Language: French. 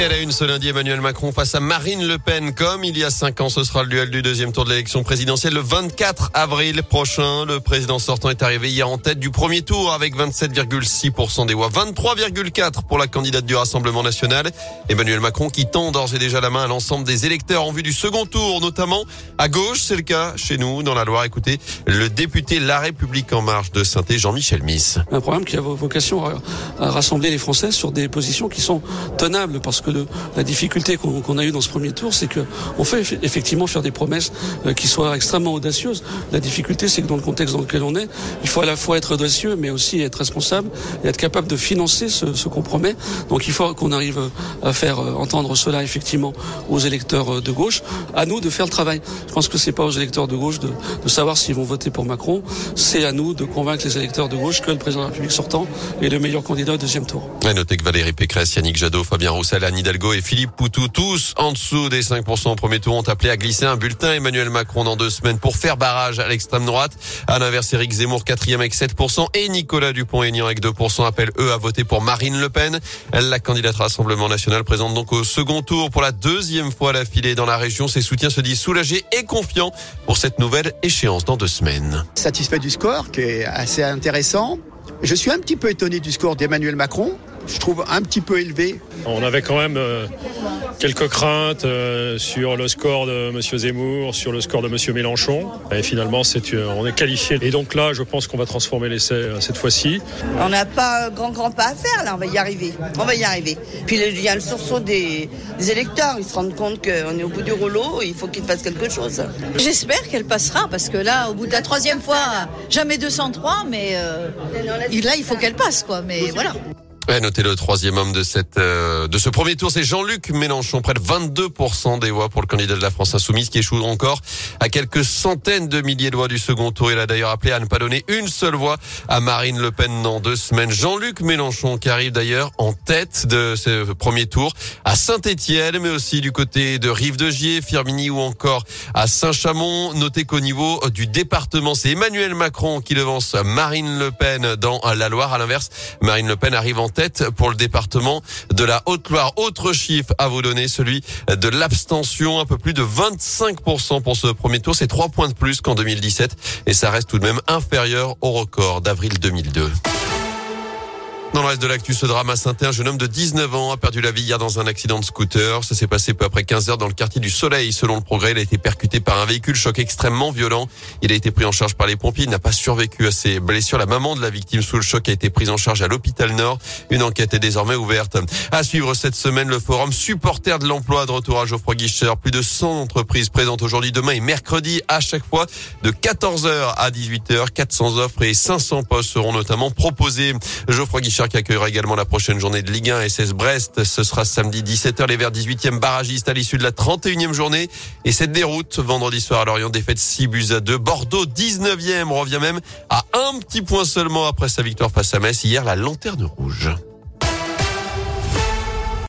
Et à une ce lundi, Emmanuel Macron face à Marine Le Pen. Comme il y a cinq ans, ce sera le duel du deuxième tour de l'élection présidentielle le 24 avril prochain. Le président sortant est arrivé hier en tête du premier tour avec 27,6% des voix, 23,4% pour la candidate du Rassemblement national. Emmanuel Macron qui tend d'ores et déjà la main à l'ensemble des électeurs en vue du second tour, notamment à gauche. C'est le cas chez nous, dans la Loire. Écoutez, le député La République en marche de saint Jean-Michel Miss. Un programme qui a vocation à rassembler les Français sur des positions qui sont tenables parce que la difficulté qu'on a eue dans ce premier tour, c'est qu'on fait effectivement faire des promesses euh, qui soient extrêmement audacieuses. La difficulté, c'est que dans le contexte dans lequel on est, il faut à la fois être audacieux, mais aussi être responsable et être capable de financer ce, ce qu'on promet. Donc il faut qu'on arrive à faire euh, entendre cela effectivement aux électeurs euh, de gauche. À nous de faire le travail. Je pense que c'est pas aux électeurs de gauche de, de savoir s'ils vont voter pour Macron. C'est à nous de convaincre les électeurs de gauche que le président de la République sortant est le meilleur candidat au deuxième tour. À noter que Valérie Pécresse, Yannick Jadot, Fabien Roussel, Hidalgo et Philippe Poutou, tous en dessous des 5% au premier tour, ont appelé à glisser un bulletin Emmanuel Macron dans deux semaines pour faire barrage à l'extrême droite. À l'inverse, Éric Zemmour, quatrième avec 7% et Nicolas Dupont-Aignan avec 2% appellent eux à voter pour Marine Le Pen. La candidate Rassemblement National présente donc au second tour pour la deuxième fois l'affilée dans la région. Ses soutiens se disent soulagés et confiants pour cette nouvelle échéance dans deux semaines. Satisfait du score qui est assez intéressant. Je suis un petit peu étonné du score d'Emmanuel Macron je trouve un petit peu élevé. On avait quand même euh, quelques craintes euh, sur le score de M. Zemmour, sur le score de M. Mélenchon. Et finalement, c'est, euh, on est qualifié. Et donc là, je pense qu'on va transformer l'essai cette fois-ci. On n'a pas grand grand pas à faire là, on va y arriver. On va y arriver. Puis il y a le sursaut des, électeurs. Ils se rendent compte qu'on est au bout du rouleau, il faut qu'ils fassent quelque chose. J'espère qu'elle passera parce que là, au bout de la troisième fois, jamais 203, mais là, il faut qu'elle passe quoi. Mais voilà. Ouais, notez le troisième homme de cette euh, de ce premier tour, c'est Jean-Luc Mélenchon, près de 22% des voix pour le candidat de la France insoumise, qui échoue encore à quelques centaines de milliers de voix du second tour. Il a d'ailleurs appelé à ne pas donner une seule voix à Marine Le Pen dans deux semaines. Jean-Luc Mélenchon, qui arrive d'ailleurs en tête de ce premier tour à Saint-Étienne, mais aussi du côté de Rive-de-Gier, Firmini ou encore à Saint-Chamond. Notez qu'au niveau du département, c'est Emmanuel Macron qui devance Marine Le Pen dans la Loire. À l'inverse, Marine Le Pen arrive en pour le département de la Haute-Loire. Autre chiffre à vous donner, celui de l'abstention, un peu plus de 25% pour ce premier tour. C'est trois points de plus qu'en 2017 et ça reste tout de même inférieur au record d'avril 2002. Dans le reste de l'actu, ce drame à saint un jeune homme de 19 ans a perdu la vie hier dans un accident de scooter. Ça s'est passé peu après 15 heures dans le quartier du Soleil. Selon le progrès, il a été percuté par un véhicule, choc extrêmement violent. Il a été pris en charge par les pompiers. Il n'a pas survécu à ses blessures. La maman de la victime sous le choc a été prise en charge à l'hôpital Nord. Une enquête est désormais ouverte. À suivre cette semaine, le forum supporter de l'emploi de retour à Geoffroy Guichard. Plus de 100 entreprises présentes aujourd'hui, demain et mercredi à chaque fois de 14h à 18h. 400 offres et 500 postes seront notamment proposés. Geoffroy Guichard qui accueillera également la prochaine journée de Ligue 1 SS Brest. Ce sera samedi 17h les Verts 18e barragiste à l'issue de la 31e journée. Et cette déroute vendredi soir à Lorient défaite 6 buts à 2. Bordeaux 19e revient même à un petit point seulement après sa victoire face à Metz hier la lanterne rouge.